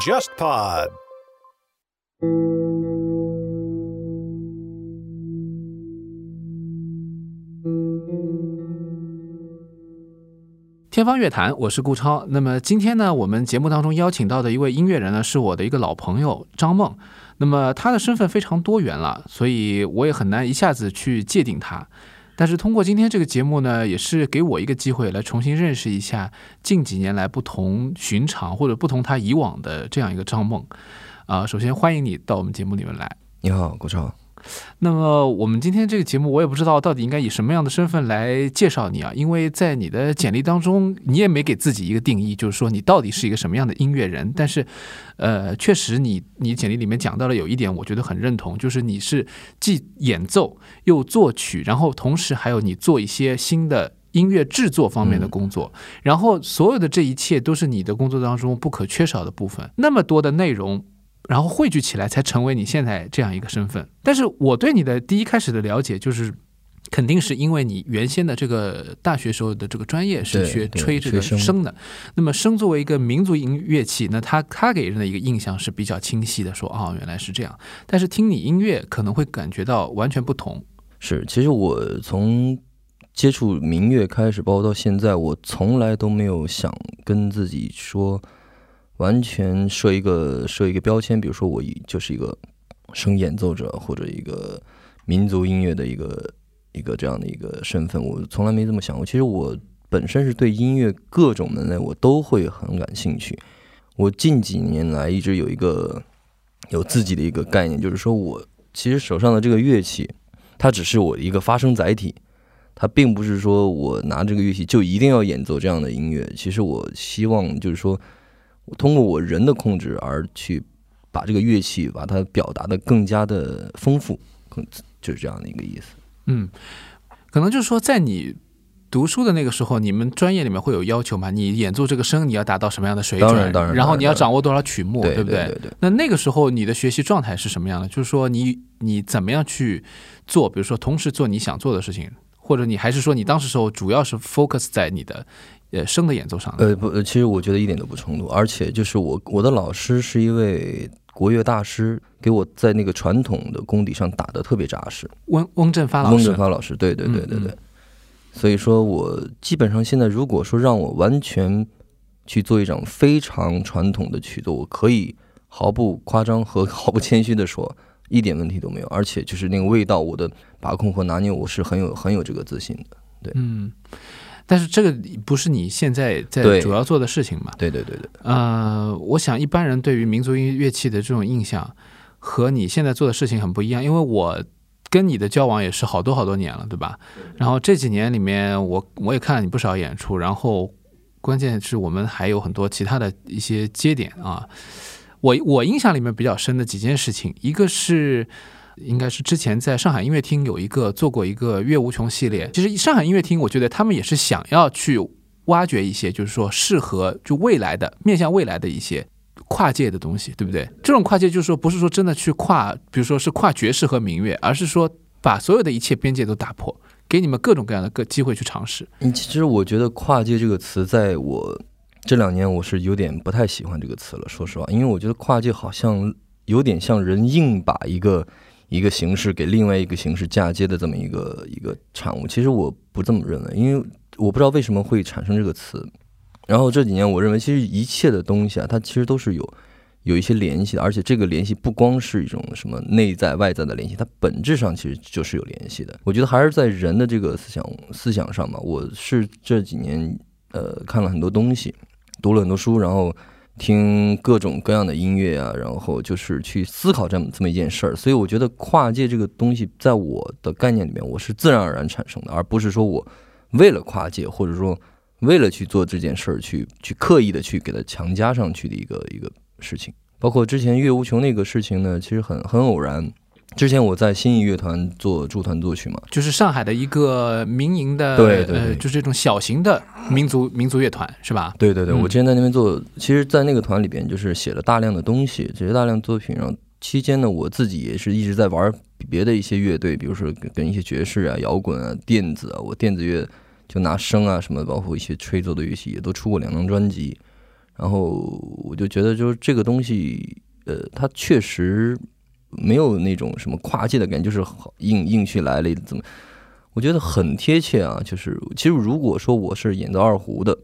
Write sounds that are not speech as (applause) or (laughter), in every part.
JustPod。天方乐坛，我是顾超。那么今天呢，我们节目当中邀请到的一位音乐人呢，是我的一个老朋友张梦。那么他的身份非常多元了，所以我也很难一下子去界定他。但是通过今天这个节目呢，也是给我一个机会来重新认识一下近几年来不同寻常或者不同他以往的这样一个张梦。啊，首先欢迎你到我们节目里面来。你好，郭超。那么我们今天这个节目，我也不知道到底应该以什么样的身份来介绍你啊？因为在你的简历当中，你也没给自己一个定义，就是说你到底是一个什么样的音乐人。但是，呃，确实你你简历里面讲到了有一点，我觉得很认同，就是你是既演奏又作曲，然后同时还有你做一些新的音乐制作方面的工作，然后所有的这一切都是你的工作当中不可缺少的部分。那么多的内容。然后汇聚起来，才成为你现在这样一个身份。但是我对你的第一开始的了解，就是肯定是因为你原先的这个大学时候的这个专业是学吹这个笙的。那么笙作为一个民族音乐器，那它它给人的一个印象是比较清晰的，说哦原来是这样。但是听你音乐可能会感觉到完全不同。是，其实我从接触民乐开始，包括到现在，我从来都没有想跟自己说。完全设一个设一个标签，比如说我就是一个声演奏者或者一个民族音乐的一个一个这样的一个身份，我从来没这么想过。其实我本身是对音乐各种门类我都会很感兴趣。我近几年来一直有一个有自己的一个概念，就是说我其实手上的这个乐器，它只是我一个发声载体，它并不是说我拿这个乐器就一定要演奏这样的音乐。其实我希望就是说。我通过我人的控制而去把这个乐器把它表达的更加的丰富，更就是这样的一个意思。嗯，可能就是说，在你读书的那个时候，你们专业里面会有要求吗？你演奏这个声，你要达到什么样的水准？当然，当然。然后你要掌握多少曲目，对不对？对对。那那个时候你的学习状态是什么样的？就是说，你你怎么样去做？比如说，同时做你想做的事情，或者你还是说，你当时时候主要是 focus 在你的。呃，声的演奏上，呃不，其实我觉得一点都不冲突，而且就是我我的老师是一位国乐大师，给我在那个传统的功底上打的特别扎实。翁翁振发老师，翁振发老师，对对对对对。所以说我基本上现在如果说让我完全去做一场非常传统的曲子，我可以毫不夸张和 (laughs) 毫不谦虚的说，一点问题都没有，而且就是那个味道，我的把控和拿捏，我是很有很有这个自信的。对，嗯。但是这个不是你现在在主要做的事情嘛？对对对对。呃，我想一般人对于民族音乐器的这种印象和你现在做的事情很不一样，因为我跟你的交往也是好多好多年了，对吧？然后这几年里面，我我也看了你不少演出，然后关键是我们还有很多其他的一些节点啊。我我印象里面比较深的几件事情，一个是。应该是之前在上海音乐厅有一个做过一个乐无穷系列。其实上海音乐厅，我觉得他们也是想要去挖掘一些，就是说适合就未来的面向未来的一些跨界的东西，对不对？这种跨界就是说不是说真的去跨，比如说是跨爵士和民乐，而是说把所有的一切边界都打破，给你们各种各样的个机会去尝试。其实我觉得“跨界”这个词，在我这两年我是有点不太喜欢这个词了。说实话，因为我觉得跨界好像有点像人硬把一个。一个形式给另外一个形式嫁接的这么一个一个产物，其实我不这么认为，因为我不知道为什么会产生这个词。然后这几年，我认为其实一切的东西啊，它其实都是有有一些联系的，而且这个联系不光是一种什么内在外在的联系，它本质上其实就是有联系的。我觉得还是在人的这个思想思想上嘛。我是这几年呃看了很多东西，读了很多书，然后。听各种各样的音乐啊，然后就是去思考这么这么一件事儿，所以我觉得跨界这个东西，在我的概念里面，我是自然而然产生的，而不是说我为了跨界，或者说为了去做这件事儿，去去刻意的去给它强加上去的一个一个事情。包括之前岳无穷那个事情呢，其实很很偶然。之前我在新艺乐团做驻团作曲嘛，就是上海的一个民营的，对对，就是这种小型的民族民族乐团，是吧？对对对，我之前在那边做，其实，在那个团里边，就是写了大量的东西，这些大量作品。然后期间呢，我自己也是一直在玩别的一些乐队，比如说跟一些爵士啊、摇滚啊、电子啊，我电子乐。就拿声啊什么的，包括一些吹奏的乐器，也都出过两张专辑。然后我就觉得，就是这个东西，呃，它确实没有那种什么跨界的感觉，就是好硬硬去来了怎么？我觉得很贴切啊。就是其实如果说我是演奏二胡的，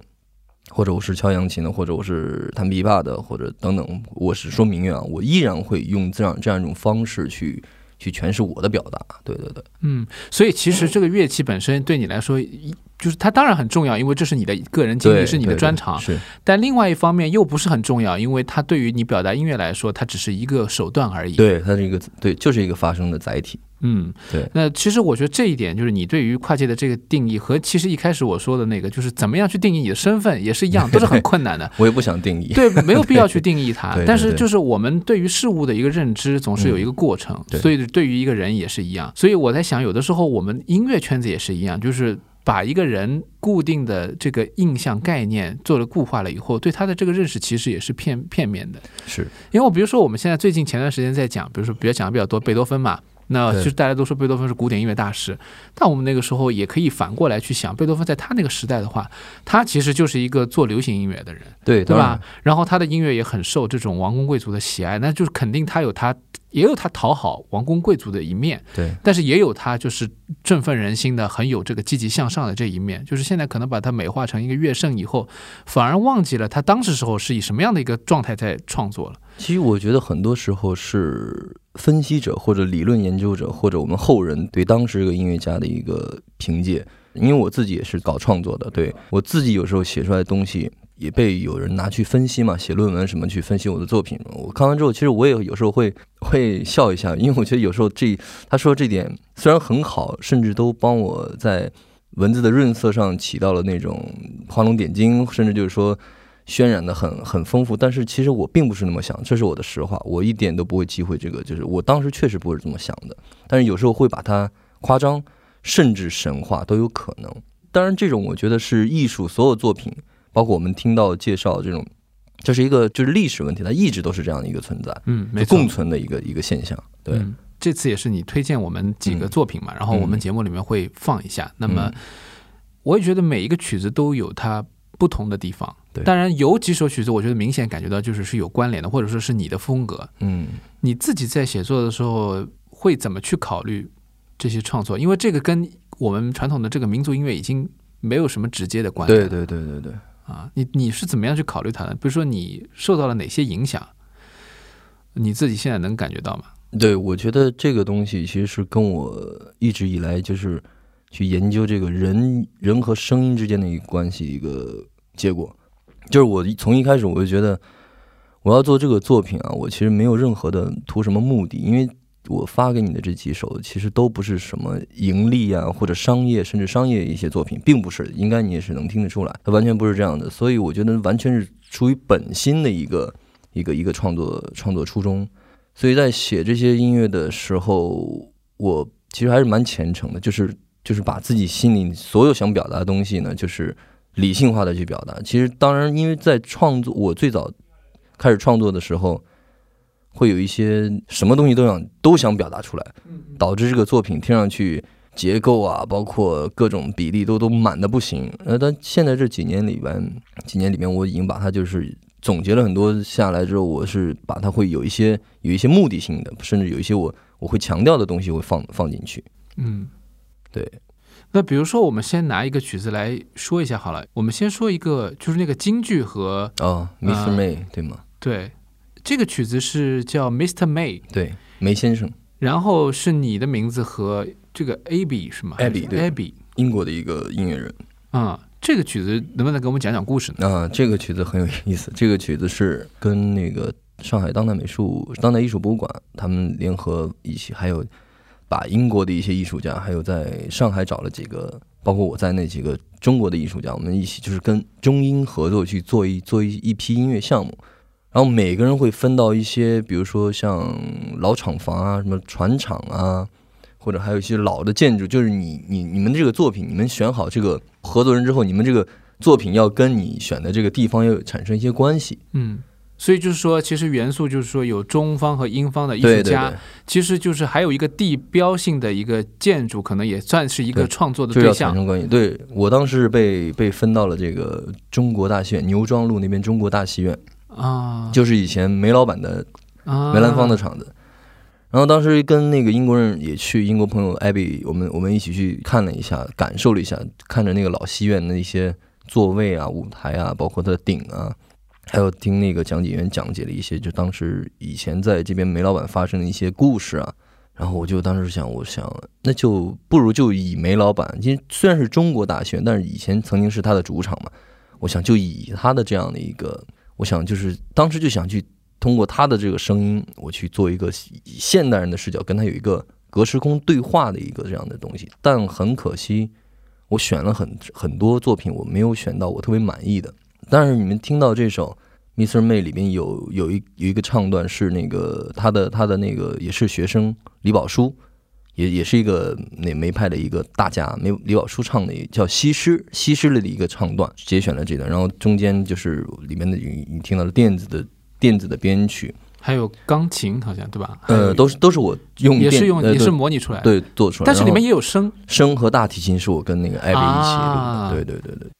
或者我是敲扬琴的，或者我是弹琵琶的，或者等等，我是说民乐啊，我依然会用这样这样一种方式去去诠释我的表达。对对对，嗯，所以其实这个乐器本身对你来说，一就是它当然很重要，因为这是你的个人经历，是你的专长。是但另外一方面又不是很重要，因为它对于你表达音乐来说，它只是一个手段而已。，对它是一个对，就是一个发声的载体。嗯，对那其实我觉得这一点就是你对于跨界的这个定义，和其实一开始我说的那个，就是怎么样去定义你的身份，也是一样，都是很困难的。(laughs) 我也不想定义。对，没有必要去定义它 (laughs) 但是就是我们对于事物的一个认知，总是有一个过程，对所以对于一个人也是一样。所以我在想，有的时候我们音乐圈子也是一样，就是把一个人固定的这个印象概念做了固化了以后，对他的这个认识其实也是片片面的。是因为我比如说我们现在最近前段时间在讲，比如说比较讲的比较多贝多芬嘛。那对就是大家都说贝多芬是古典音乐大师，但我们那个时候也可以反过来去想，贝多芬在他那个时代的话，他其实就是一个做流行音乐的人，对，对吧？然后他的音乐也很受这种王公贵族的喜爱，那就是肯定他有他也有他讨好王公贵族的一面，对但是也有他就是振奋人心的、很有这个积极向上的这一面。就是现在可能把他美化成一个乐圣以后，反而忘记了他当时时候是以什么样的一个状态在创作了。其实我觉得很多时候是分析者或者理论研究者或者我们后人对当时这个音乐家的一个评价。因为我自己也是搞创作的，对我自己有时候写出来的东西也被有人拿去分析嘛，写论文什么去分析我的作品。我看完之后，其实我也有时候会 (laughs) 会笑一下，因为我觉得有时候这他说这点虽然很好，甚至都帮我在文字的润色上起到了那种画龙点睛，甚至就是说渲染的很很丰富，但是其实我并不是那么想，这是我的实话，我一点都不会忌讳这个，就是我当时确实不是这么想的，但是有时候会把它夸张，甚至神话都有可能。当然，这种我觉得是艺术所有作品，包括我们听到介绍这种，这是一个就是历史问题，它一直都是这样的一个存在，嗯，共。存的一个一个现象。对，嗯，这次也是你推荐我们几个作品嘛，然后我们节目里面会放一下。那么嗯我也觉得每一个曲子都有它不同的地方。对当然有几首曲子，我觉得明显感觉到就是是有关联的，或者说是你的风格。嗯，你自己在写作的时候会怎么去考虑这些创作？因为这个跟我们传统的这个民族音乐已经没有什么直接的关联了。对对对对对。啊，你你是怎么样去考虑它的？比如说你受到了哪些影响？你自己现在能感觉到吗？对，我觉得这个东西其实是跟我一直以来就是去研究这个人人和声音之间的一个关系一个结果。就是我从一开始我就觉得我要做这个作品啊，我其实没有任何的图什么目的，因为我发给你的这几首其实都不是什么盈利啊或者商业甚至商业一些作品，并不是，应该你也是能听得出来，它完全不是这样的。所以我觉得完全是出于本心的一个一个一个创作创作初衷。所以在写这些音乐的时候，我其实还是蛮虔诚的，就是就是把自己心里所有想表达的东西呢，就是理性化的去表达。其实当然，因为在创作，我最早开始创作的时候，会有一些什么东西都想都想表达出来，导致这个作品听上去结构啊，包括各种比例都都满的不行。呃，但现在这几年里边，几年里面我已经把它就是总结了很多下来之后，我是把它会有一些有一些目的性的，甚至有一些我我会强调的东西会放放进去。嗯，对。那比如说，我们先拿一个曲子来说一下好了。我们先说一个，就是那个京剧和哦，Mr. 啊 May、对吗？对，这个曲子是叫 Mr. May，对，梅先生，然后是你的名字和这个 Abby 是吗 Abby，对 Abby，英国的一个音乐人。啊、这个曲子能不能给我们讲讲故事呢？啊，这个曲子很有意思。这个曲子是跟那个上海当代美术、当代艺术博物馆他们联合一起，还有把英国的一些艺术家，还有在上海找了几个，包括我在内几个中国的艺术家，我们一起就是跟中英合作去做一做一一批音乐项目。然后每个人会分到一些，比如说像老厂房啊、什么船厂啊，或者还有一些老的建筑，就是你你你们这个作品，你们选好这个合作人之后，你们这个作品要跟你选的这个地方要产生一些关系。嗯所以就是说，其实元素就是说有中方和英方的艺术对对家，对，其实就是还有一个地标性的一个建筑，可能也算是一个创作的对象。对我当时被被分到了这个中国大戏院牛庄路那边中国大戏院，啊，就是以前梅老板的啊。梅兰芳的场子。然后当时跟那个英国人也去，英国朋友艾比，我们我们一起去看了一下，感受了一下，看着那个老戏院的一些座位啊、舞台啊，包括它的顶啊，还有听那个讲解员讲解了一些，就当时以前在这边梅老板发生的一些故事啊。然后我就当时想，我想那就不如就以梅老板，因为虽然是中国大学，但是以前曾经是他的主场嘛，我想就以他的这样的一个，我想就是当时就想去通过他的这个声音，我去做一个以现代人的视角跟他有一个隔时空对话的一个这样的东西。但很可惜，我选了很很多作品，我没有选到我特别满意的。但是你们听到这首《Mr. May》里面有有一有一个唱段是那个他的他的那个也是学生李宝书，也也是一个那梅派的一个大家，梅李宝书唱的叫《西施》，西施里的一个唱段，节选了这段，然后中间就是里面的你你听到了电子的电子的编曲，还有钢琴，好像对吧？呃，都是都是我用也是用也是模拟出来的，对做出来，但是里面也有声。声和大提琴是我跟那个艾薇一起录啊的，对对对对。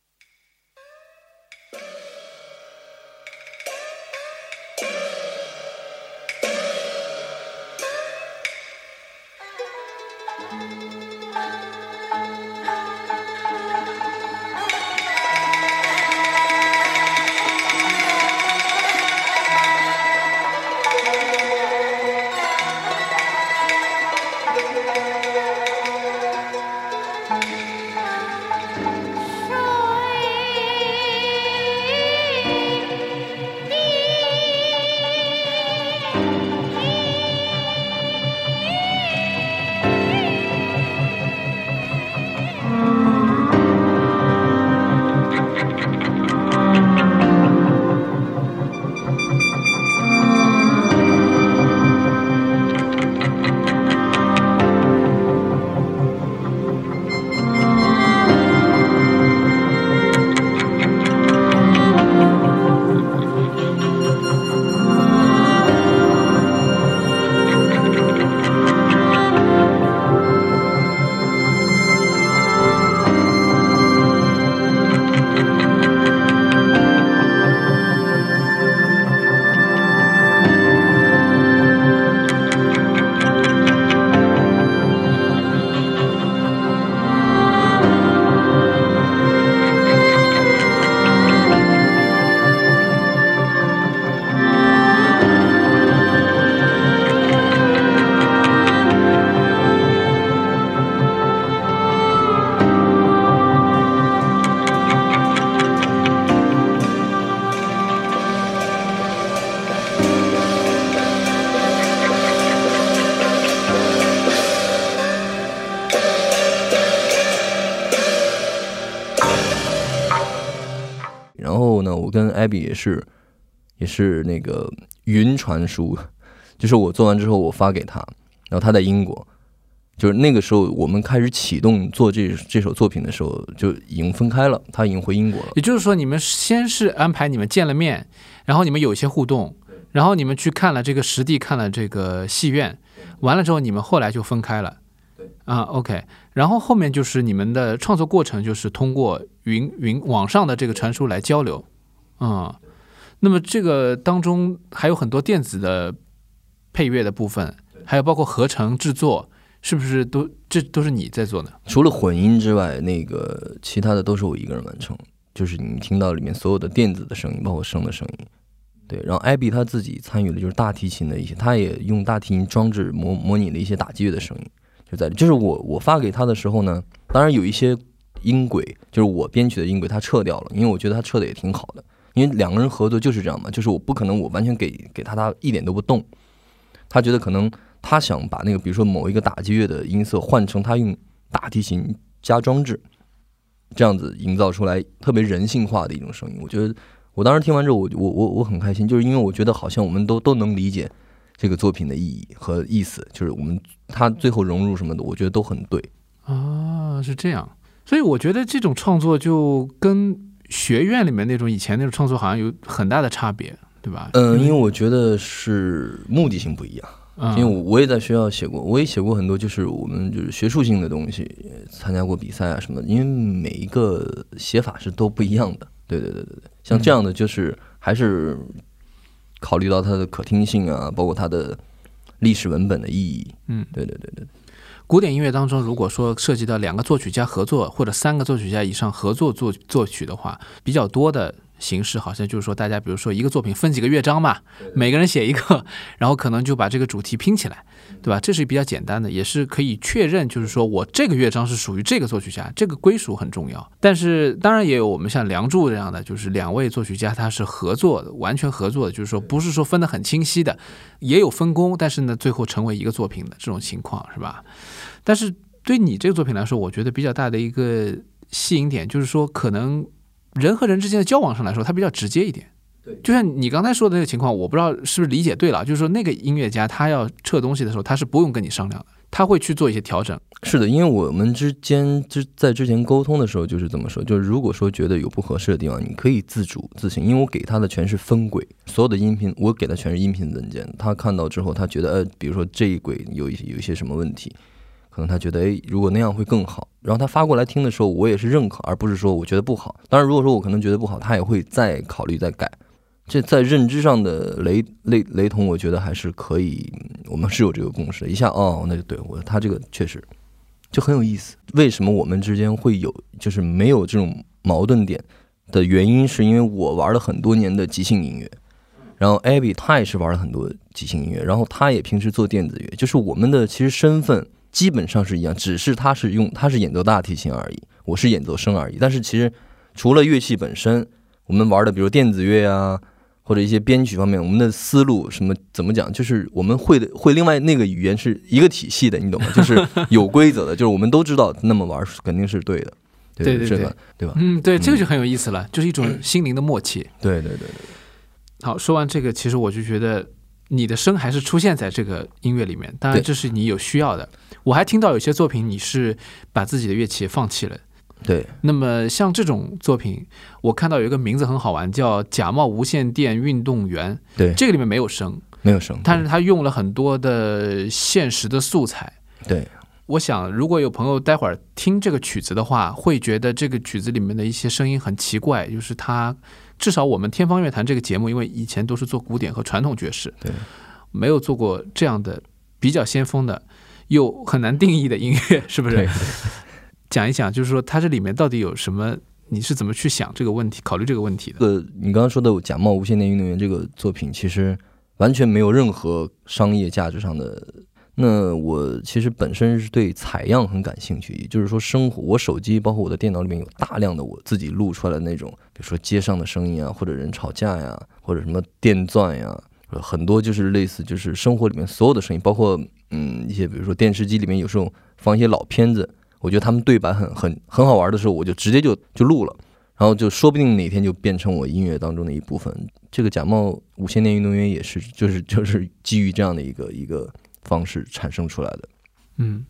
艾比也是，也是那个云传输，(laughs) 就是我做完之后我发给他，然后他在英国，就是那个时候我们开始启动做这这首作品的时候就已经分开了，他已经回英国了。也就是说，你们先是安排你们见了面，然后你们有一些互动，然后你们去看了这个实地，看了这个戏院，完了之后你们后来就分开了。啊，OK，然后后面就是你们的创作过程，就是通过云云网上的这个传输来交流，嗯，那么这个当中还有很多电子的配乐的部分，还有包括合成制作，是不是都这都是你在做的？除了混音之外，那个其他的都是我一个人完成，就是你听到里面所有的电子的声音，包括声的声音。对，然后艾比他自己参与了，就是大提琴的一些，他也用大提琴装置模模拟了一些打击乐的声音，就在就是我我发给他的时候呢，当然有一些音轨，就是我编曲的音轨，他撤掉了，因为我觉得他撤的也挺好的，因为两个人合作就是这样嘛，就是我不可能我完全给给他他一点都不动，他觉得可能他想把那个比如说某一个打击乐的音色换成他用大提琴加装置，这样子营造出来特别人性化的一种声音，我觉得。我当时听完之后，我我我我很开心，就是因为我觉得好像我们都都能理解这个作品的意义和意思，就是我们他最后融入什么的，我觉得都很对。啊，是这样，所以我觉得这种创作就跟学院里面那种以前那种创作好像有很大的差别，对吧？嗯，因为我觉得是目的性不一样。嗯，因为我我也在学校写过，我也写过很多，就是我们就是学术性的东西，参加过比赛啊什么的。因为每一个写法是都不一样的，对对对对对。像这样的就是还是考虑到它的可听性啊，包括它的历史文本的意义。嗯，对对对对。古典音乐当中，如果说涉及到两个作曲家合作或者三个作曲家以上合作作作曲的话，比较多的形式好像就是说，大家比如说一个作品分几个乐章嘛，每个人写一个，然后可能就把这个主题拼起来，对吧？这是比较简单的，也是可以确认，就是说我这个乐章是属于这个作曲家，这个归属很重要。但是当然也有我们像《梁祝》这样的，就是两位作曲家他是合作的，完全合作的，就是说不是说分得很清晰的，也有分工，但是呢，最后成为一个作品的这种情况，是吧？但是对你这个作品来说，我觉得比较大的一个吸引点就是说，可能人和人之间的交往上来说，它比较直接一点。对就像你刚才说的那个情况，我不知道是不是理解对了，就是说那个音乐家他要撤东西的时候，他是不用跟你商量的，他会去做一些调整。是的，因为我们之间之在之前沟通的时候就是这么说，就是如果说觉得有不合适的地方，你可以自主自行，因为我给他的全是分轨，所有的音频我给的全是音频文件，他看到之后，他觉得呃，比如说这一轨有一有一些什么问题，可能他觉得哎，如果那样会更好，然后他发过来听的时候，我也是认可，而不是说我觉得不好。当然，如果说我可能觉得不好，他也会再考虑再改。这在认知上的雷雷雷同，我觉得还是可以，我们是有这个共识。一下哦，那就对我他这个确实就很有意思。为什么我们之间会有就是没有这种矛盾点的原因，是因为我玩了很多年的即兴音乐，然后 Abby 他也是玩了很多即兴音乐，然后他也平时做电子乐，就是我们的其实身份基本上是一样，只是他是用他是演奏大提琴而已，我是演奏生而已。但是其实除了乐器本身，我们玩的比如电子乐啊。或者一些编曲方面，我们的思路什么怎么讲？就是我们会的会另外那个语言是一个体系的，你懂吗？(laughs) 就是有规则的，就是我们都知道那么玩肯定是对的，对对对，对吧？嗯，对，这个就很有意思了，就是一种心灵的默契。对对对对。好，说完这个，其实我就觉得你的声还是出现在这个音乐里面，当然这是你有需要的。我还听到有些作品你是把自己的乐器放弃了。对，那么像这种作品，我看到有一个名字很好玩，叫“假冒无线电运动员”。对，这个里面没有声，没有声，但是他用了很多的现实的素材。对，我想如果有朋友待会儿听这个曲子的话，会觉得这个曲子里面的一些声音很奇怪，就是它至少我们天方乐坛这个节目，因为以前都是做古典和传统爵士，对，没有做过这样的比较先锋的又很难定义的音乐，是不是？讲一讲，就是说它这里面到底有什么？你是怎么去想这个问题、考虑这个问题的？呃，你刚刚说的《假冒无线电运动员》这个作品，其实完全没有任何商业价值上的。那我其实本身是对采样很感兴趣，也就是说，生活我手机包括我的电脑里面有大量的我自己录出来的那种，比如说街上的声音啊，或者人吵架呀，或者什么电钻呀，很多就是类似就是生活里面所有的声音，包括嗯一些比如说电视机里面有时候放一些老片子。我觉得他们对白很很很好玩的时候，我就直接就就录了，然后就说不定哪天就变成我音乐当中的一部分。这个假冒无线电运动员也是，就是就是基于这样的一个一个方式产生出来的。嗯。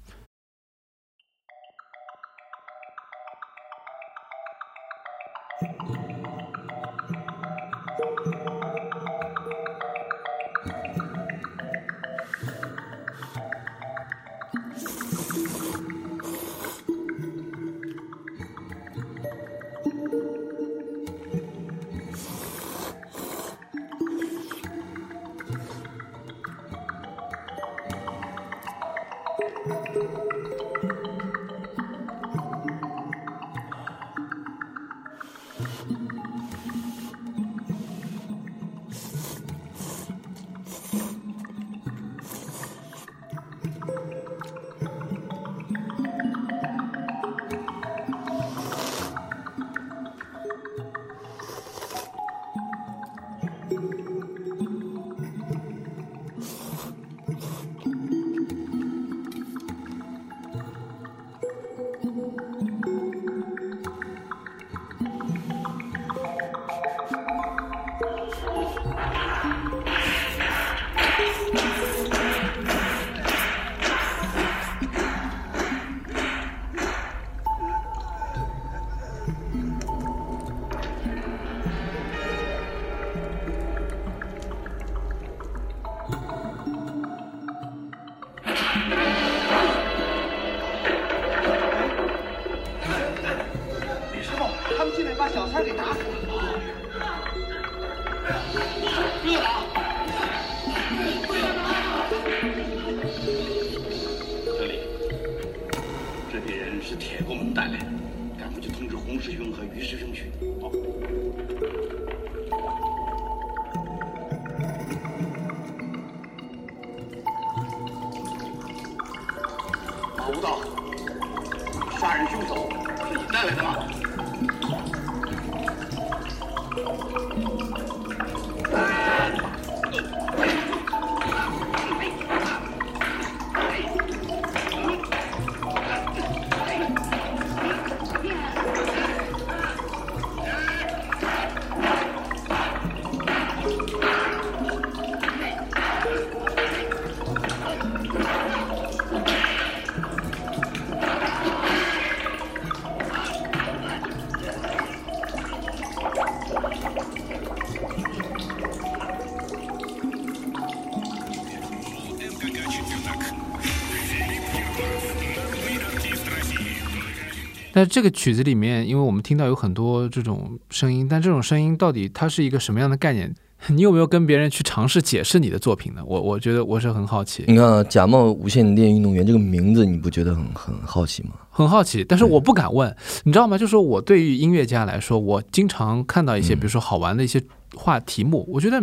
但这个曲子里面，因为我们听到有很多这种声音，但这种声音到底它是一个什么样的概念？(laughs) 你有没有跟别人去尝试解释你的作品呢？我我觉得我是很好奇，你看啊，假冒无线电运动员这个名字，你不觉得很很好奇吗？很好奇，但是我不敢问，你知道吗？就说我对于音乐家来说，我经常看到一些，比如说好玩的一些话题目，我觉得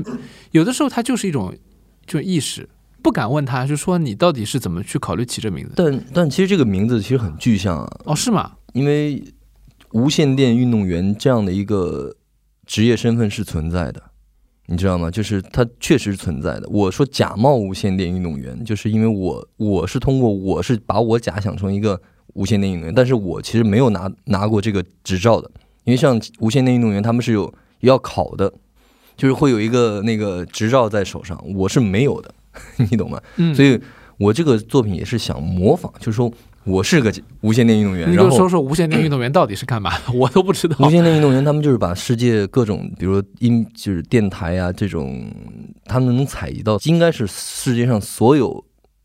有的时候它就是一种就意识，不敢问他，就说你到底是怎么去考虑起这名字？但但其实这个名字其实很具象啊，哦，是吗？因为无线电运动员这样的一个职业身份是存在的，你知道吗？就是它确实存在的。我说假冒无线电运动员，就是因为我我是通过我是把我假想成一个无线电运动员，但是我其实没有拿拿过这个执照的，因为像无线电运动员他们是有要考的，就是会有一个那个执照在手上，我是没有的，(laughs) 你懂吗？嗯，所以我这个作品也是想模仿，就是说我是个无线电运动员，你然后就说说无线电运动员到底是干嘛的？(clears throat) 我都不知道无。线电运动员他们就是把世界各种，比如音就是电台啊这种，他们能采集到，应该是世界上所有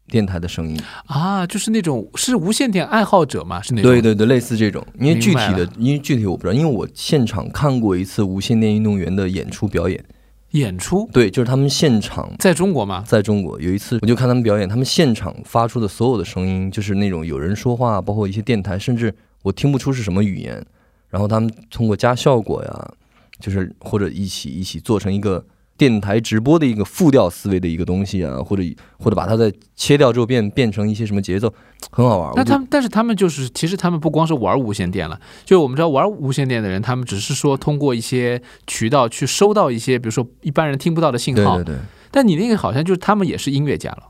电台的声音。啊，就是那种是无线电爱好者嘛，是那种。对对对，类似这种。因为具体的因为具体我不知道，因为我现场看过一次无线电运动员的演出表演。演出。对，就是他们现场。在中国嘛，在中国有一次，我就看他们表演，他们现场发出的所有的声音，就是那种有人说话，包括一些电台，甚至我听不出是什么语言。然后他们通过加效果呀，就是或者一起一起做成一个电台直播的一个复调思维的一个东西啊，或者或者把它再切掉之后变变成一些什么节奏，很好玩。那他们，但是他们就是，其实他们不光是玩无线电了，就我们知道玩无线电的人，他们只是说通过一些渠道去收到一些，比如说一般人听不到的信号。对对对，但你那个好像就是他们也是音乐家了，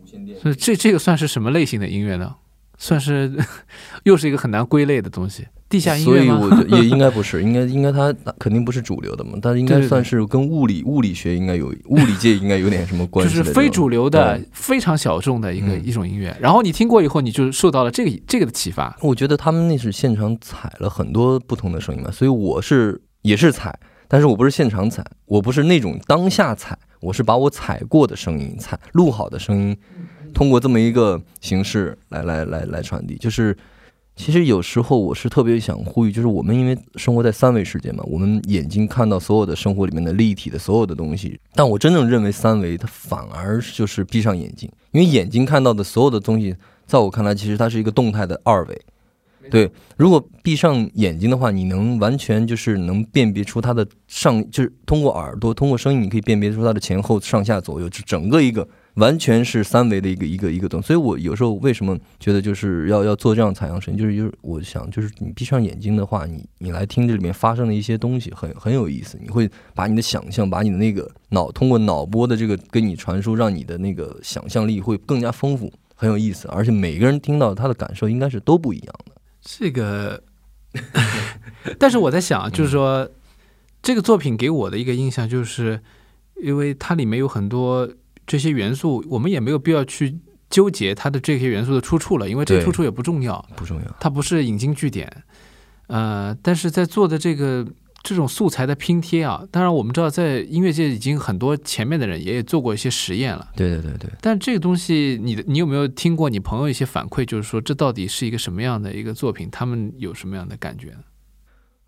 无线电所以这这个算是什么类型的音乐呢？算是 (laughs) 又是一个很难归类的东西，地下音乐所以？我觉得也应该不是，应该应该它肯定不是主流的嘛，但是应该算是跟物理物理学应该有物理界应该有点什么关系就。是非主流的、非常小众的一个、嗯一种音乐。然后你听过以后，你就受到了这个这个的启发。我觉得他们那是现场采了很多不同的声音嘛，所以我是也是采，但是我不是现场采，我不是那种当下采，我是把我采过的声音采录好的声音，通过这么一个形式来来来来传递。就是其实有时候我是特别想呼吁，就是我们因为生活在三维世界嘛，我们眼睛看到所有的生活里面的立体的所有的东西，但我真正认为三维它反而就是闭上眼睛，因为眼睛看到的所有的东西，在我看来其实它是一个动态的二维。对，如果闭上眼睛的话，你能完全就是能辨别出它的上，就是通过耳朵，通过声音，你可以辨别出它的前后上下左右，就整个一个完全是三维的一个一个一个东西。所以我有时候为什么觉得就是要要做这样采样声音，就是就是我想就是你闭上眼睛的话，你你来听这里面发生的一些东西很很有意思，你会把你的想象，把你的那个脑通过脑波的这个跟你传输，让你的那个想象力会更加丰富。很有意思，而且每个人听到他的感受应该是都不一样的。这个，(laughs) 但是我在想，就是说，这个作品给我的一个印象，就是因为它里面有很多这些元素，我们也没有必要去纠结它的这些元素的出处了，因为这个出处也不重要，不重要。它不是引经据典。呃，但是在做的这个这种素材的拼贴啊，当然我们知道，在音乐界已经很多前面的人也做过一些实验了。对对对对，但这个东西，你的你有没有听过你朋友一些反馈，就是说这到底是一个什么样的一个作品？他们有什么样的感觉呢？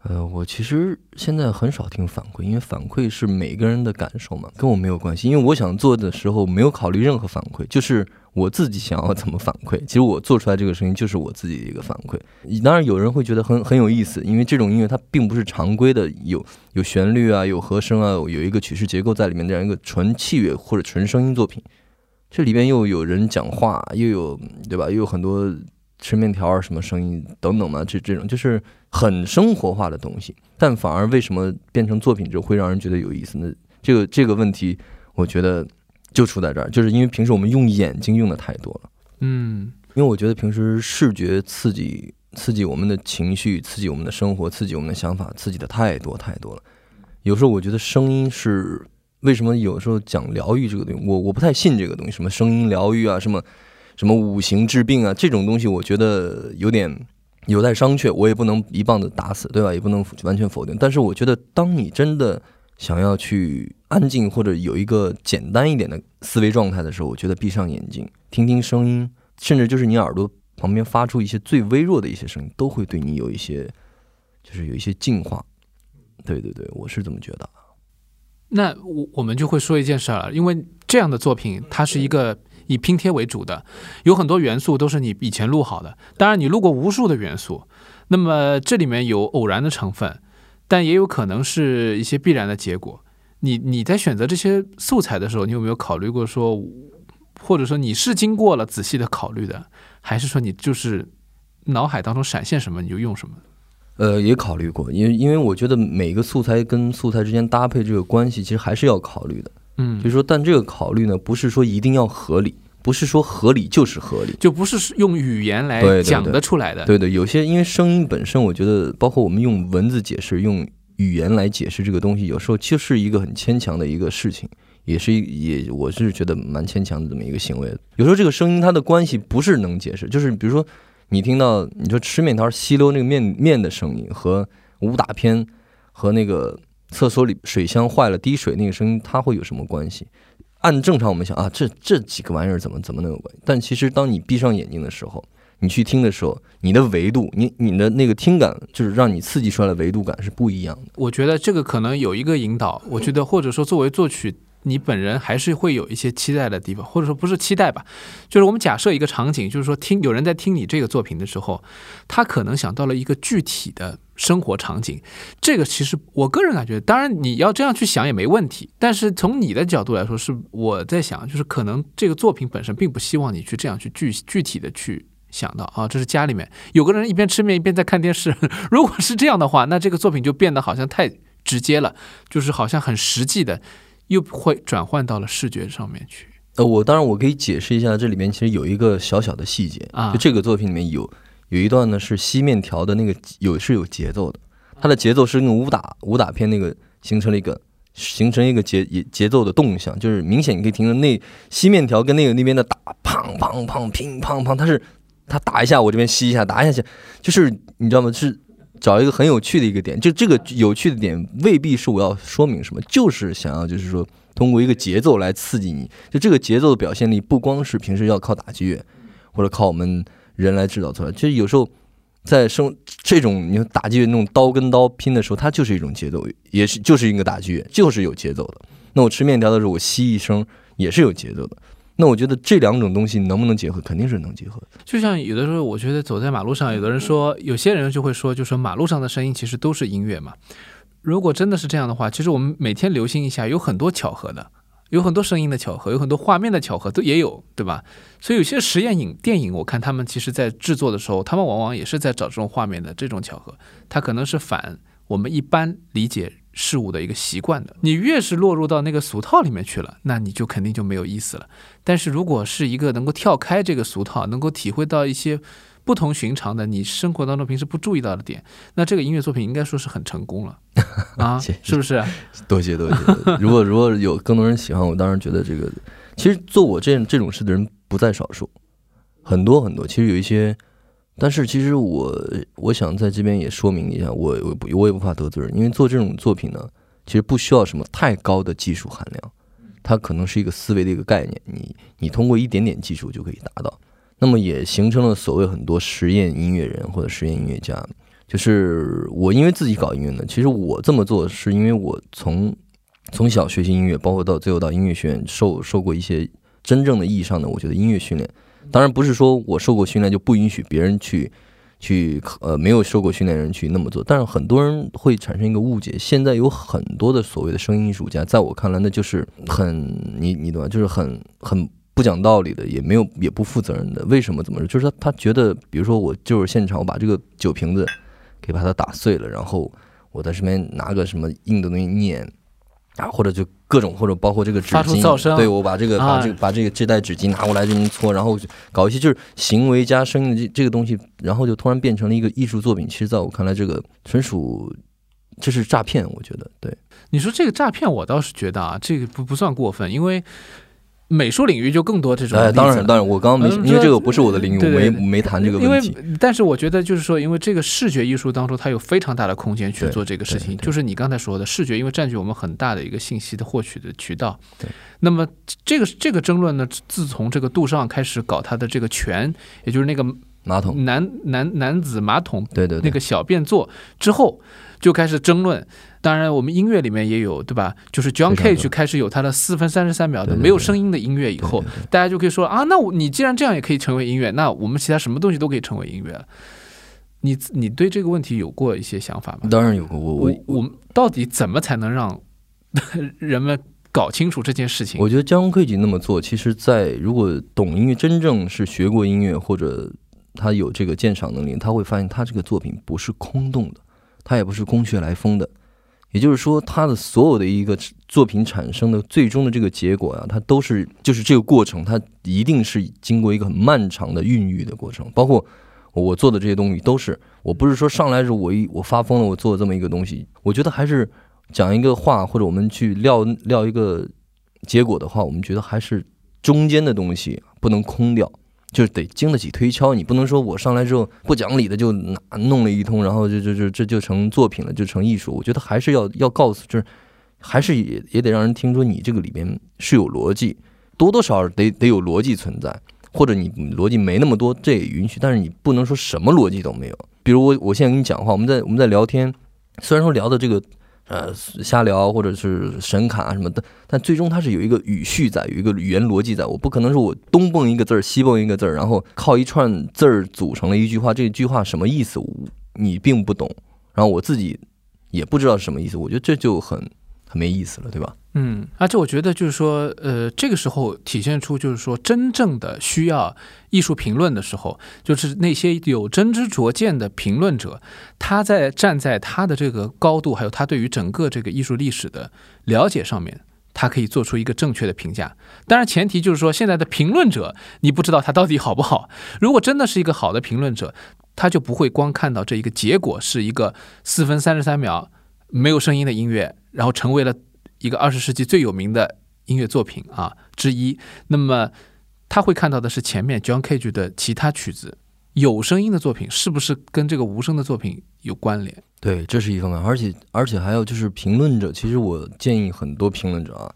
呃，我其实现在很少听反馈，因为反馈是每个人的感受嘛，跟我没有关系。因为我想做的时候没有考虑任何反馈，就是我自己想要怎么反馈。其实我做出来这个声音就是我自己的一个反馈。当然有人会觉得很很有意思，因为这种音乐它并不是常规的有有旋律啊、有和声啊、有一个曲式结构在里面这样一个纯器乐或者纯声音作品。这里边又有人讲话，又有对吧？又有很多。吃面条啊什么声音等等嘛，这这种就是很生活化的东西，但反而为什么变成作品之后会让人觉得有意思呢？这个这个问题，我觉得就出在这儿，就是因为平时我们用眼睛用的太多了，嗯，因为我觉得平时视觉刺激刺激我们的情绪，刺激我们的生活，刺激我们的想法，刺激的太多太多了。有时候我觉得声音是为什么有时候讲疗愈这个东西，我我不太信这个东西，什么声音疗愈啊，什么。什么五行治病啊，这种东西我觉得有点有待商榷，我也不能一棒子打死，对吧？也不能完全否定。但是我觉得，当你真的想要去安静或者有一个简单一点的思维状态的时候，我觉得闭上眼睛，听听声音，甚至就是你耳朵旁边发出一些最微弱的一些声音，都会对你有一些，就是有一些净化。对对对，我是这么觉得。那我我们就会说一件事儿了，因为这样的作品，它是一个。以拼贴为主的，有很多元素都是你以前录好的。当然，你录过无数的元素，那么这里面有偶然的成分，但也有可能是一些必然的结果。你你在选择这些素材的时候，你有没有考虑过说，或者说你是经过了仔细的考虑的，还是说你就是脑海当中闪现什么你就用什么？呃，也考虑过，因为因为我觉得每个素材跟素材之间搭配这个关系，其实还是要考虑的。嗯，就是说，但这个考虑呢，不是说一定要合理，不是说合理就是合理，就不是用语言来讲得出来的。对对，有些因为声音本身，我觉得包括我们用文字解释、用语言来解释这个东西，有时候就是一个很牵强的一个事情，也是也我是觉得蛮牵强的这么一个行为。有时候这个声音它的关系不是能解释，就是比如说你听到你说吃面条吸溜那个面面的声音和武打片和那个。厕所里水箱坏了，滴水那个声音，它会有什么关系？按正常我们想啊，这这几个玩意儿怎么怎么能有关系？但其实当你闭上眼睛的时候，你去听的时候，你的维度，你你的那个听感，就是让你刺激出来的维度感是不一样的。我觉得这个可能有一个引导，我觉得或者说作为作曲。你本人还是会有一些期待的地方，或者说不是期待吧，就是我们假设一个场景，就是说听有人在听你这个作品的时候，他可能想到了一个具体的生活场景。这个其实我个人感觉，当然你要这样去想也没问题，但是从你的角度来说，是我在想，就是可能这个作品本身并不希望你去这样去具具体的去想到啊，这是家里面有个人一边吃面一边在看电视。(laughs) 如果是这样的话，那这个作品就变得好像太直接了，就是好像很实际的。又会转换到了视觉上面去。呃，我当然我可以解释一下，这里面其实有一个小小的细节啊，就这个作品里面有有一段呢是吸面条的那个有是有节奏的，它的节奏是那个武打武打片那个形成了一个形成一个节节奏的动向，就是明显你可以听到那吸面条跟那个那边的打砰砰砰乒砰砰，它是它打一下我这边吸一下打一下，就是你知道吗？是。找一个很有趣的一个点，就这个有趣的点未必是我要说明什么，就是想要就是说通过一个节奏来刺激你。就这个节奏的表现力，不光是平时要靠打击乐，或者靠我们人来制造出来。其实有时候在生这种你说打击乐那种刀跟刀拼的时候，它就是一种节奏，也是就是一个打击乐，就是有节奏的。那我吃面条的时候，我吸一声也是有节奏的。那我觉得这两种东西能不能结合，肯定是能结合。就像有的时候，我觉得走在马路上，有的人说，有些人就会说，就说马路上的声音其实都是音乐嘛。如果真的是这样的话，其实我们每天留心一下，有很多巧合的，有很多声音的巧合，有很多画面的巧合，都也有，对吧？所以有些实验影电影，我看他们其实在制作的时候，他们往往也是在找这种画面的这种巧合，它可能是反我们一般理解。事物的一个习惯的，你越是落入到那个俗套里面去了，那你就肯定就没有意思了。但是如果是一个能够跳开这个俗套，能够体会到一些不同寻常的你生活当中平时不注意到的点，那这个音乐作品应该说是很成功了啊，(laughs) 是不是？(laughs) 多谢多谢。如果如果有更多人喜欢，我当然觉得这个，其实做我这这种事的人不在少数，很多很多。其实有一些。但是其实我我想在这边也说明一下，我我不我也不怕得罪人，因为做这种作品呢，其实不需要什么太高的技术含量，它可能是一个思维的一个概念，你你通过一点点技术就可以达到。那么也形成了所谓很多实验音乐人或者实验音乐家，就是我因为自己搞音乐呢，其实我这么做是因为我从从小学习音乐，包括到最后到音乐学院受受过一些真正的意义上的我觉得音乐训练。当然不是说我受过训练就不允许别人去去呃没有受过训练的人去那么做，但是很多人会产生一个误解，现在有很多的所谓的声音艺术家，在我看来那就是很你你懂吧，就是很很。不讲道理的，也没有也不负责任的。为什么？怎么说？就是他他觉得，比如说我就是现场，我把这个酒瓶子给把它打碎了，然后我在上面拿个什么硬的东西念啊，或者就各种，或者包括这个纸巾，对我把这个把这个把这个这袋纸巾拿过来这么搓，然后搞一些就是行为加声音的这这个东西，然后就突然变成了一个艺术作品。其实在我看来，这个纯属这是诈骗。我觉得，对你说这个诈骗，我倒是觉得啊，这个不不算过分，因为。美术领域就更多这种。哎，当然，当然，我刚刚没，因为这个不是我的领域，我没没谈这个问题。因为，但是我觉得就是说，因为这个视觉艺术当中，它有非常大的空间去做这个事情。就是你刚才说的，视觉因为占据我们很大的一个信息的获取的渠道。对。那么这个这个争论呢，自从这个杜尚开始搞他的这个拳，也就是那个马桶男男男子马桶，对对，那个小便座之后，就开始争论。当然，我们音乐里面也有，对吧？就是 John Cage 开始有他的四分三十三秒的没有声音的音乐以后，大家就可以说啊，那我你既然这样也可以成为音乐，那我们其他什么东西都可以成为音乐了。你你对这个问题有过一些想法吗？当然有过。我我我们到底怎么才能让人们搞清楚这件事情？我觉得 John Cage 那么做，其实，在如果懂音乐，真正是学过音乐或者他有这个鉴赏能力，他会发现他这个作品不是空洞的，他也不是空穴来风的。也就是说，他的所有的一个作品产生的最终的这个结果啊，它都是就是这个过程，它一定是经过一个很漫长的孕育的过程。包括我做的这些东西，都是我不是说上来时候我一我发疯了，我做这么一个东西。我觉得还是讲一个话，或者我们去撂撂一个结果的话，我们觉得还是中间的东西不能空掉。就是得经得起推敲，你不能说我上来之后不讲理的就拿弄了一通，然后就就就这就成作品了，就成艺术。我觉得还是要要告诉，就是还是也也得让人听说你这个里边是有逻辑，多多少少得得有逻辑存在，或者你逻辑没那么多，这也允许，但是你不能说什么逻辑都没有。比如我我现在跟你讲话，我们在我们在聊天，虽然说聊的这个。呃，瞎聊或者是神侃啊什么的，但最终它是有一个语序在，有一个语言逻辑在。我不可能是我东蹦一个字儿，西蹦一个字儿，然后靠一串字儿组成了一句话。这句话什么意思，你并不懂，然后我自己也不知道是什么意思。我觉得这就很很没意思了，对吧？嗯，而且我觉得就是说，呃，这个时候体现出就是说，真正的需要艺术评论的时候，就是那些有真知灼见的评论者，他在站在他的这个高度，还有他对于整个这个艺术历史的了解上面，他可以做出一个正确的评价。当然，前提就是说，现在的评论者你不知道他到底好不好。如果真的是一个好的评论者，他就不会光看到这一个结果是一个四分三十三秒没有声音的音乐，然后成为了。一个二十世纪最有名的音乐作品啊之一，那么他会看到的是前面 John Cage 的其他曲子，有声音的作品是不是跟这个无声的作品有关联？对，这是一方面，而且而且还有就是评论者，其实我建议很多评论者啊，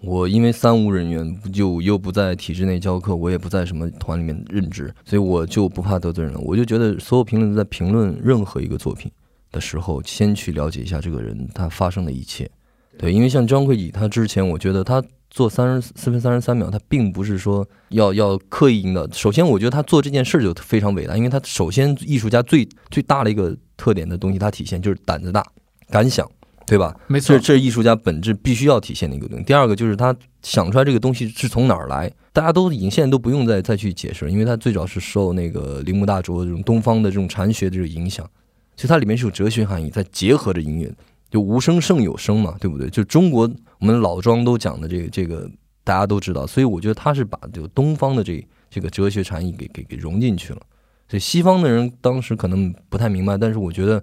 我因为三无人员，就又不在体制内教课，我也不在什么团里面任职，所以我就不怕得罪人了。我就觉得所有评论都在评论任何一个作品的时候，先去了解一下这个人他发生的一切。对，因为像张奎己，他之前我觉得他做三十四分三十三秒，他并不是说要要刻意引导。首先，我觉得他做这件事就非常伟大，因为他首先艺术家最最大的一个特点的东西，他体现就是胆子大、敢想，对吧？没错，这这是艺术家本质必须要体现的一个东西。第二个就是他想出来这个东西是从哪儿来，大家都已经现在都不用再再去解释了，因为他最早是受那个铃木大拙这种东方的这种禅学的这种影响，所以它里面是有哲学含义，在结合着音乐。就无声胜有声嘛，对不对？就中国我们老庄都讲的这个这个，大家都知道。所以我觉得他是把这个东方的这这个哲学禅意给给给融进去了。所以西方的人当时可能不太明白，但是我觉得，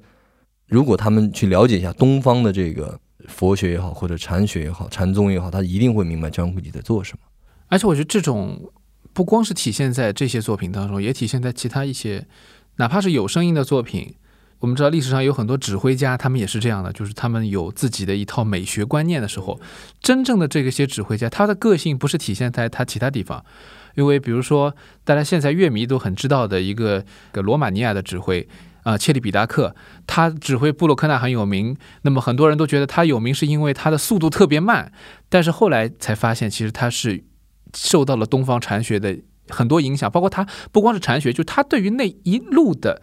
如果他们去了解一下东方的这个佛学也好，或者禅学也好，禅宗也好，他一定会明白张无忌在做什么。而且我觉得这种不光是体现在这些作品当中，也体现在其他一些，哪怕是有声音的作品。我们知道历史上有很多指挥家，他们也是这样的，就是他们有自己的一套美学观念的时候，真正的这个些指挥家，他的个性不是体现在他其他地方，因为比如说大家现在乐迷都很知道的一个个罗马尼亚的指挥啊、切利比达克，他指挥布洛克纳很有名。那么很多人都觉得他有名是因为他的速度特别慢，但是后来才发现，其实他是受到了东方禅学的很多影响，包括他不光是禅学，就他对于那一路的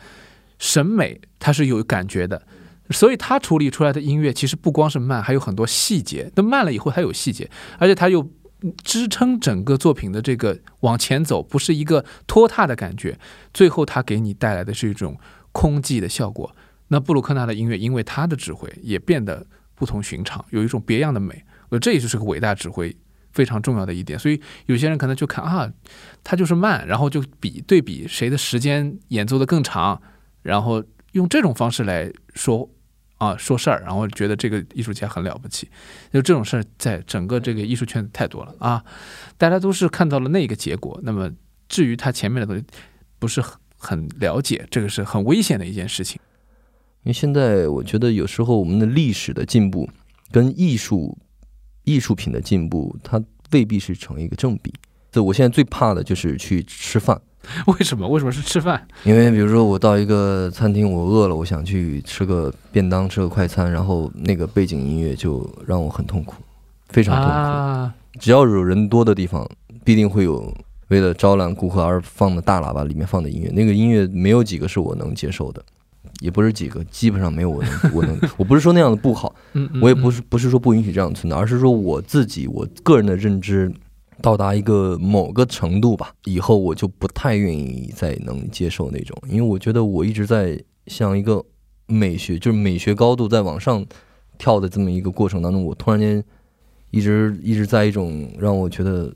审美，他是有感觉的。所以他处理出来的音乐其实不光是慢，还有很多细节。那慢了以后还有细节，而且他又支撑整个作品的这个往前走，不是一个拖沓的感觉。最后他给你带来的是一种空寂的效果。那布鲁克纳的音乐因为他的指挥也变得不同寻常，有一种别样的美。我觉得这也就是个伟大指挥非常重要的一点。所以有些人可能就看啊，他就是慢，然后就比对比谁的时间演奏的更长，然后用这种方式来说啊说事儿，然后觉得这个艺术家很了不起。就这种事儿在整个这个艺术圈太多了啊，大家都是看到了那个结果。那么至于他前面的东西，不是很很了解，这个是很危险的一件事情。因为现在我觉得有时候我们的历史的进步跟艺术艺术品的进步，它未必是成一个正比。所以我现在最怕的就是去吃饭，(laughs) 为什么？为什么是吃饭？因为比如说我到一个餐厅，我饿了，我想去吃个便当，吃个快餐，然后那个背景音乐就让我很痛苦，非常痛苦。啊，只要有人多的地方，必定会有为了招揽顾客而放的大喇叭里面放的音乐。那个音乐没有几个是我能接受的，也不是几个，基本上没有我能 (laughs) 我能。我不是说那样的不好，我也不是不是说不允许这样存在，而是说我自己我个人的认知到达一个某个程度吧，以后我就不太愿意再能接受那种，因为我觉得我一直在像一个美学，就是美学高度在往上跳的这么一个过程当中，我突然间一直一直在一种让我觉得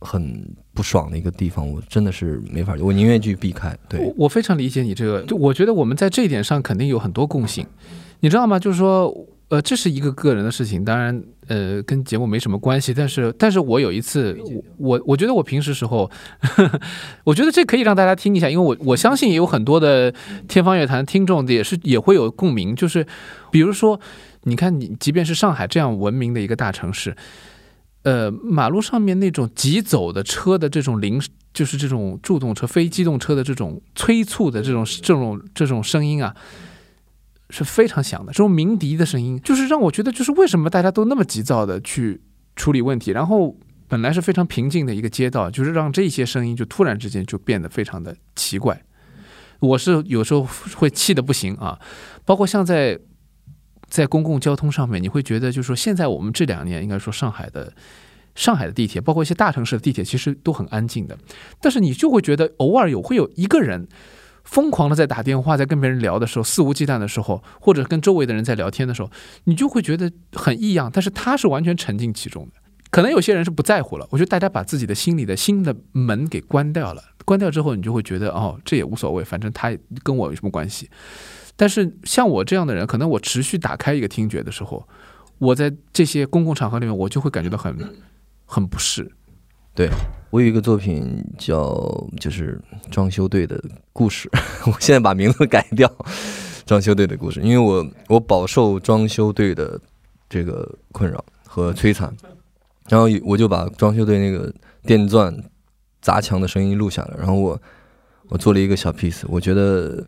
很不爽的一个地方，我真的是没法，我宁愿去避开。对我，我非常理解你这个，就我觉得我们在这一点上肯定有很多共性，你知道吗？就是说，呃，这是一个个人的事情，当然，呃，跟节目没什么关系。但是，但是我有一次，我我我觉得我平时时候，(laughs) 我觉得这可以让大家听一下，因为我我相信也有很多的天方乐坛听众也是也会有共鸣，就是比如说，你看你即便是上海这样文明的一个大城市。呃，马路上面那种急走的车的这种铃，就是这种助动车、非机动车的这种催促的这种这种这种声音啊，是非常响的。这种鸣笛的声音，就是让我觉得，就是为什么大家都那么急躁的去处理问题，然后本来是非常平静的一个街道，就是让这些声音就突然之间就变得非常的奇怪。我是有时候会气得不行啊，包括像在在公共交通上面，你会觉得就是说，现在我们这两年应该说上海的上海的地铁，包括一些大城市的地铁，其实都很安静的，但是你就会觉得偶尔有会有一个人。疯狂的在打电话，在跟别人聊的时候，肆无忌惮的时候，或者跟周围的人在聊天的时候，你就会觉得很异样。但是他是完全沉浸其中的。可能有些人是不在乎了。我觉得大家把自己的心里的新的门给关掉了，关掉之后，你就会觉得哦，这也无所谓，反正他跟我有什么关系。但是像我这样的人，可能我持续打开一个听觉的时候，我在这些公共场合里面，我就会感觉到很很不适。对我有一个作品叫就是装修队的故事，(laughs) 我现在把名字改掉，装修队的故事，因为我我饱受装修队的这个困扰和摧残，然后我就把装修队那个电钻砸墙的声音录下来，然后我我做了一个小 piece，我觉得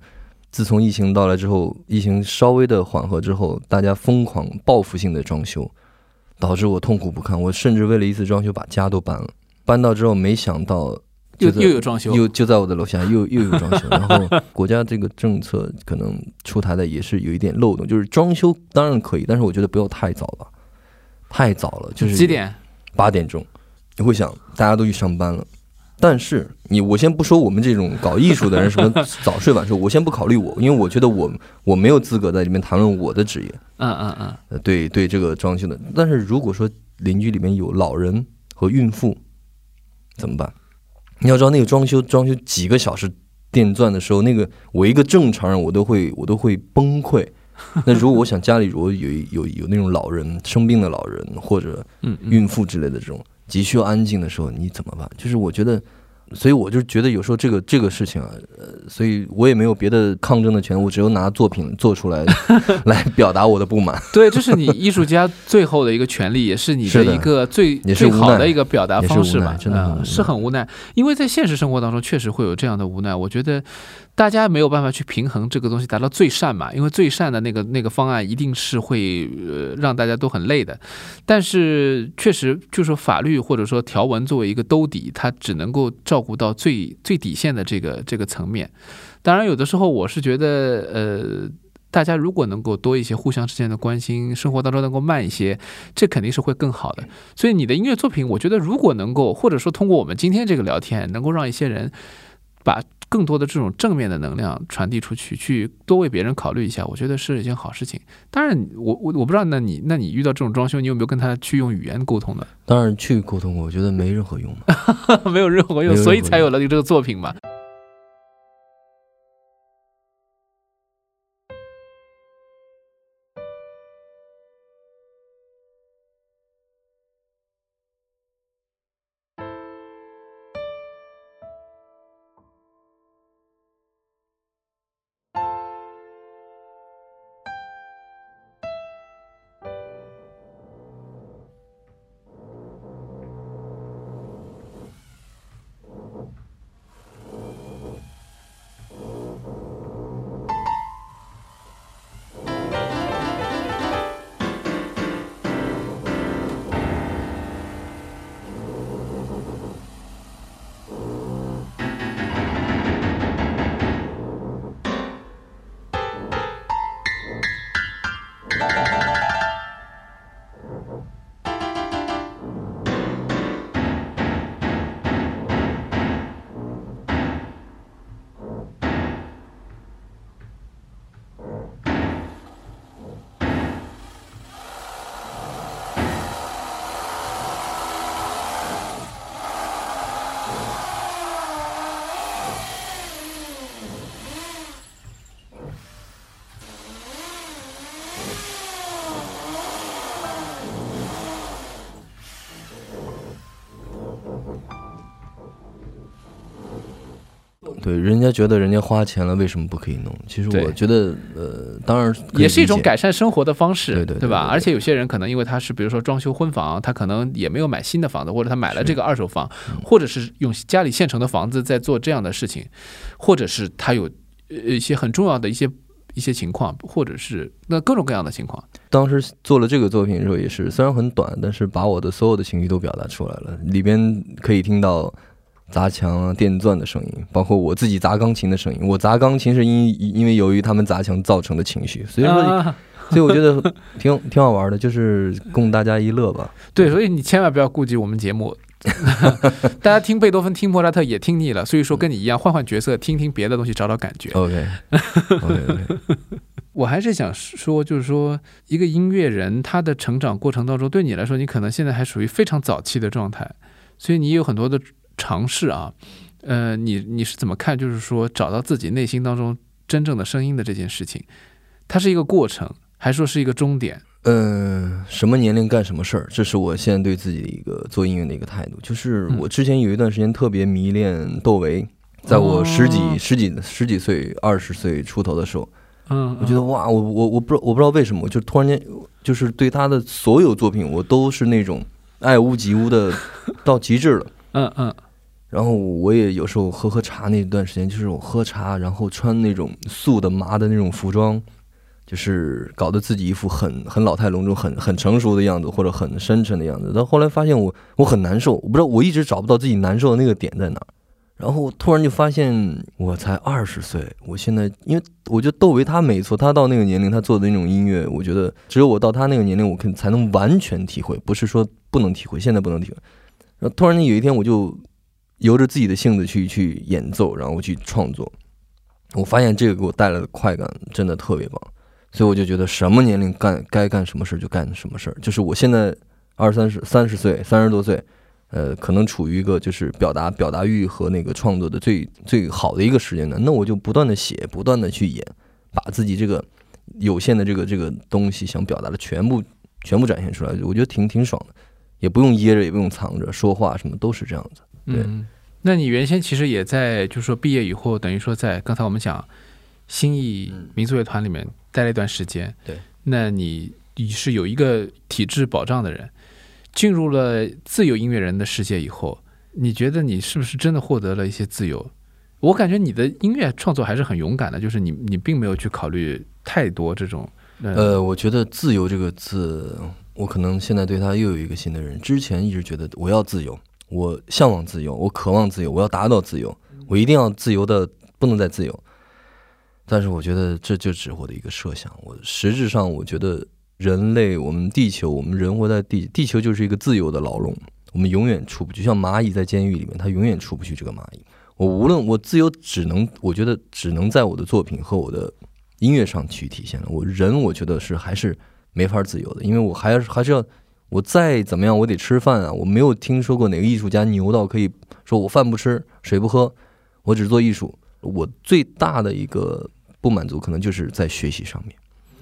自从疫情到来之后，疫情稍微的缓和之后，大家疯狂报复性的装修，导致我痛苦不堪，我甚至为了一次装修把家都搬了。搬到之后，没想到又就在又有装修，又就在我的楼下又又有装修，然后 (laughs) 国家这个政策可能出台的也是有一点漏洞，就是装修当然可以，但是我觉得不要太早了，太早了，就是几点？八点钟，你会想大家都去上班了，但是你我先不说我们这种搞艺术的人什么 (laughs) 早睡晚睡，我先不考虑我，因为我觉得我我没有资格在里面谈论我的职业，嗯嗯嗯，呃，对对这个装修的，但是如果说邻居里面有老人和孕妇，怎么办？你要知道那个装修装修几个小时电钻的时候，那个我一个正常人我都会我都会崩溃。(laughs) 那如果我想家里如果有有有那种老人生病的老人或者孕妇之类的这种急需要安静的时候，你怎么办？就是我觉得，所以我就觉得有时候这个这个事情啊，呃，所以我也没有别的抗争的权利，我只有拿作品做出来 (laughs) 来表达我的不满。(laughs) 对，这是你艺术家最后的一个权利，也是你的一个 (laughs) 最最好的一个表达方式吧。真的是很无奈，因为在现实生活当中确实会有这样的无奈。我觉得大家没有办法去平衡这个东西达到最善嘛，因为最善的那个那个方案一定是会呃让大家都很累的。但是确实就是法律或者说条文作为一个兜底，它只能够照顾到最最底线的这个这个层面。当然，有的时候我是觉得呃。大家如果能够多一些互相之间的关心，生活当中能够慢一些，这肯定是会更好的。所以你的音乐作品，我觉得如果能够，或者说通过我们今天这个聊天，能够让一些人把更多的这种正面的能量传递出去，去多为别人考虑一下，我觉得是一件好事情。当然，我我我不知道，那你那你遇到这种装修，你有没有跟他去用语言沟通的？当然去沟通过，我觉得没 (laughs) 任何用，没有任何用，所以才有了你这个作品嘛。对，人家觉得人家花钱了，为什么不可以弄？其实我觉得，呃，当然也是一种改善生活的方式，对对对吧？而且有些人可能因为他是，比如说装修婚房，他可能也没有买新的房子，或者他买了这个二手房，或者是用家里现成的房子在做这样的事情，或者是他有呃一些很重要的一些一些情况，或者是那各种各样的情况。当时做了这个作品的时候，也是虽然很短，但是把我的所有的情绪都表达出来了，里边可以听到。砸墙啊、电钻的声音，包括我自己砸钢琴的声音。我砸钢琴是因因为由于他们砸墙造成的情绪，所以说，(laughs) 所以我觉得挺挺好玩的，就是供大家一乐吧。对，所以你千万不要顾及我们节目，(laughs) 大家听贝多芬、听莫扎特也听腻了，所以说跟你一样换换角色，听听别的东西，找找感觉。(laughs) OK，OK，OK。我还是想说，就是说一个音乐人他的成长过程当中，对你来说，你可能现在还属于非常早期的状态，所以你有很多的。尝试啊，呃，你你是怎么看？就是说，找到自己内心当中真正的声音的这件事情，它是一个过程，还说是一个终点？嗯，什么年龄干什么事儿，这是我现在对自己的一个做音乐的一个态度。就是我之前有一段时间特别迷恋窦唯，在我十几、十几、十几岁、二十岁出头的时候，嗯，我觉得哇，我我我不知道我不知道为什么，就突然间就是对他的所有作品，我都是那种爱屋及乌的 (laughs) 到极致了。嗯嗯。然后我也有时候喝喝茶那段时间，就是我喝茶，然后穿那种素的麻的那种服装，就是搞得自己一副很很老态龙钟、很很成熟的样子，或者很深沉的样子。到后来发现我我很难受，我不知道我一直找不到自己难受的那个点在哪。然后突然就发现我才二十岁，我现在因为我觉得窦唯他没错，他到那个年龄他做的那种音乐，我觉得只有我到他那个年龄，我可才能完全体会，不是说不能体会，现在不能体会。然后突然间有一天我就。由着自己的性子去去演奏，然后去创作，我发现这个给我带来的快感真的特别棒，所以我就觉得什么年龄干该干什么事儿就干什么事儿。就是我现在二三十三十岁三十多岁，呃，可能处于一个就是表达表达欲和那个创作的最最好的一个时间段，那我就不断的写，不断的去演，把自己这个有限的这个这个东西想表达的全部全部展现出来，我觉得挺挺爽的，也不用掖着，也不用藏着，说话什么都是这样子。嗯，那你原先其实也在，就是说毕业以后，等于说在刚才我们讲新艺民族乐团里面待了一段时间。对，那你你是有一个体制保障的人，进入了自由音乐人的世界以后，你觉得你是不是真的获得了一些自由？我感觉你的音乐创作还是很勇敢的，就是你你并没有去考虑太多这种呃呃，我觉得“自由”这个字，我可能现在对它又有一个新的认识。之前一直觉得我要自由，我向往自由，我渴望自由，我要达到自由，我一定要自由的不能再自由。但是我觉得这就只是我的一个设想。我实质上，我觉得人类，我们地球，我们人活在地，地球就是一个自由的牢笼，我们永远出不去。像蚂蚁在监狱里面，它永远出不去这个蚂蚁。我无论我自由，只能我觉得只能在我的作品和我的音乐上去体现了。我人，我觉得是还是没法自由的，因为我还是还是要我再怎么样，我得吃饭啊。我没有听说过哪个艺术家牛到可以说我饭不吃水不喝，我只做艺术。我最大的一个不满足，可能就是在学习上面。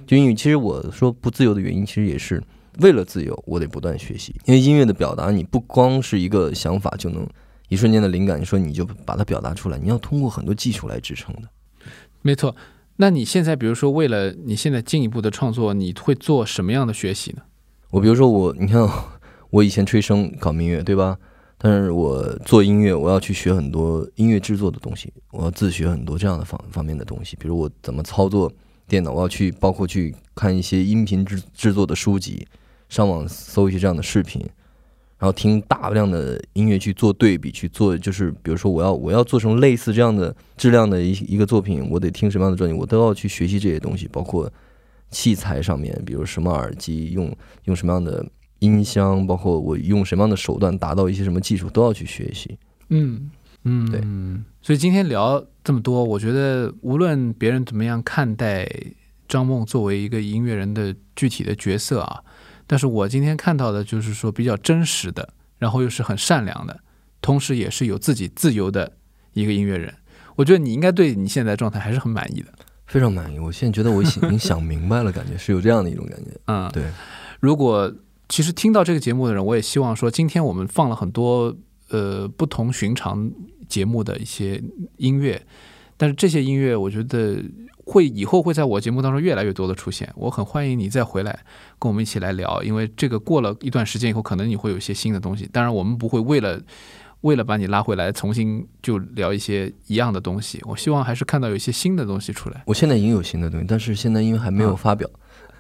就因为其实我说不自由的原因，其实也是为了自由，我得不断学习。因为音乐的表达，你不光是一个想法就能一瞬间的灵感，你说你就把它表达出来，你要通过很多技术来支撑的。没错。那你现在比如说为了你现在进一步的创作，你会做什么样的学习呢？我比如说我，你看 (laughs) 我以前吹笙搞民乐，对吧？但是我做音乐，我要去学很多音乐制作的东西，我要自学很多这样的方方面的东西，比如我怎么操作电脑，我要去包括去看一些音频制制作的书籍，上网搜一些这样的视频，然后听大量的音乐去做对比，去做就是比如说我要我要做成类似这样的质量的一一个作品，我得听什么样的专辑，我都要去学习这些东西，包括器材上面，比如什么耳机用用什么样的。音箱，包括我用什么样的手段达到一些什么技术，都要去学习。嗯嗯，对。所以今天聊这么多，我觉得无论别人怎么样看待张梦作为一个音乐人的具体的角色啊，但是我今天看到的就是说比较真实的，然后又是很善良的，同时也是有自己自由的一个音乐人。我觉得你应该对你现在状态还是很满意的，非常满意。我现在觉得我已经想明白了，感觉是有这样的一种感觉。嗯，对。如果其实听到这个节目的人，我也希望说，今天我们放了很多呃不同寻常节目的一些音乐，但是这些音乐我觉得会以后会在我节目当中越来越多的出现。我很欢迎你再回来跟我们一起来聊，因为这个过了一段时间以后，可能你会有一些新的东西。当然，我们不会为了为了把你拉回来重新就聊一些一样的东西。我希望还是看到有一些新的东西出来。我现在已经有新的东西，但是现在因为还没有发表。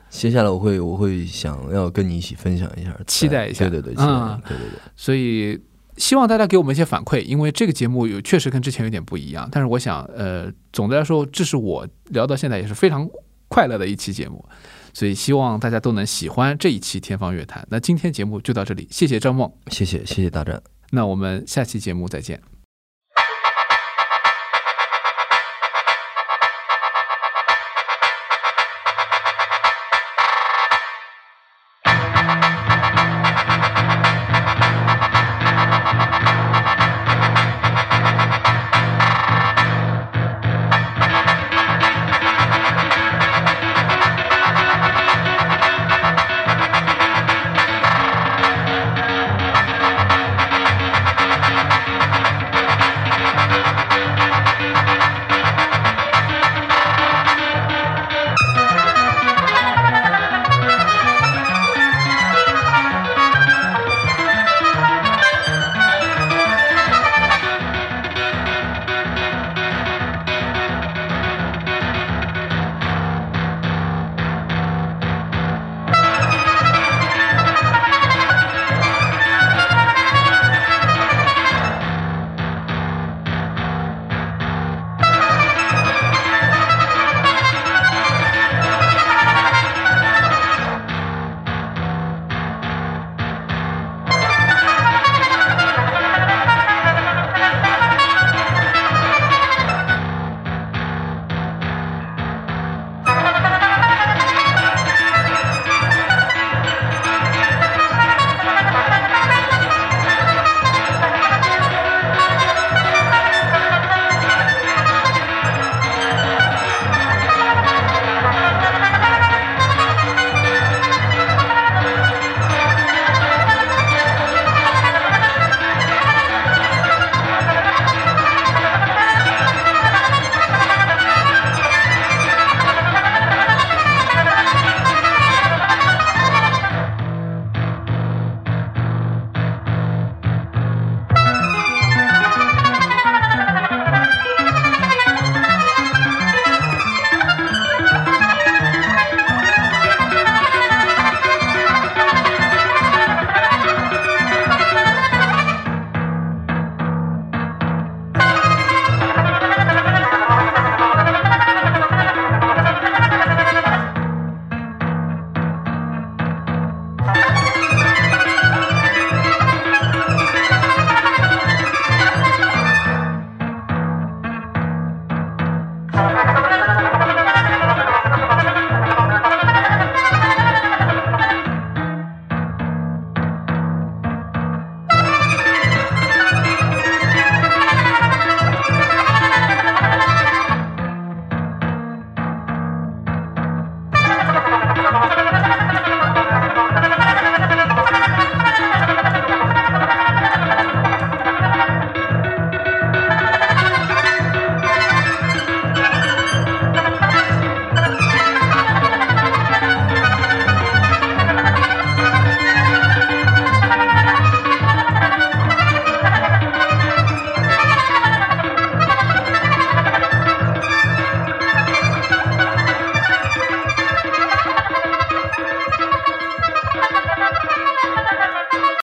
接下来我会我会想要跟你一起分享一下，期待一下，对对对，嗯，对对对。所以希望大家给我们一些反馈，因为这个节目有确实跟之前有点不一样。但是我想，呃，总的来说，这是我聊到现在也是非常快乐的一期节目，所以希望大家都能喜欢这一期《天方乐坛》。那今天节目就到这里，谢谢张梦，谢谢谢谢大战，那我们下期节目再见。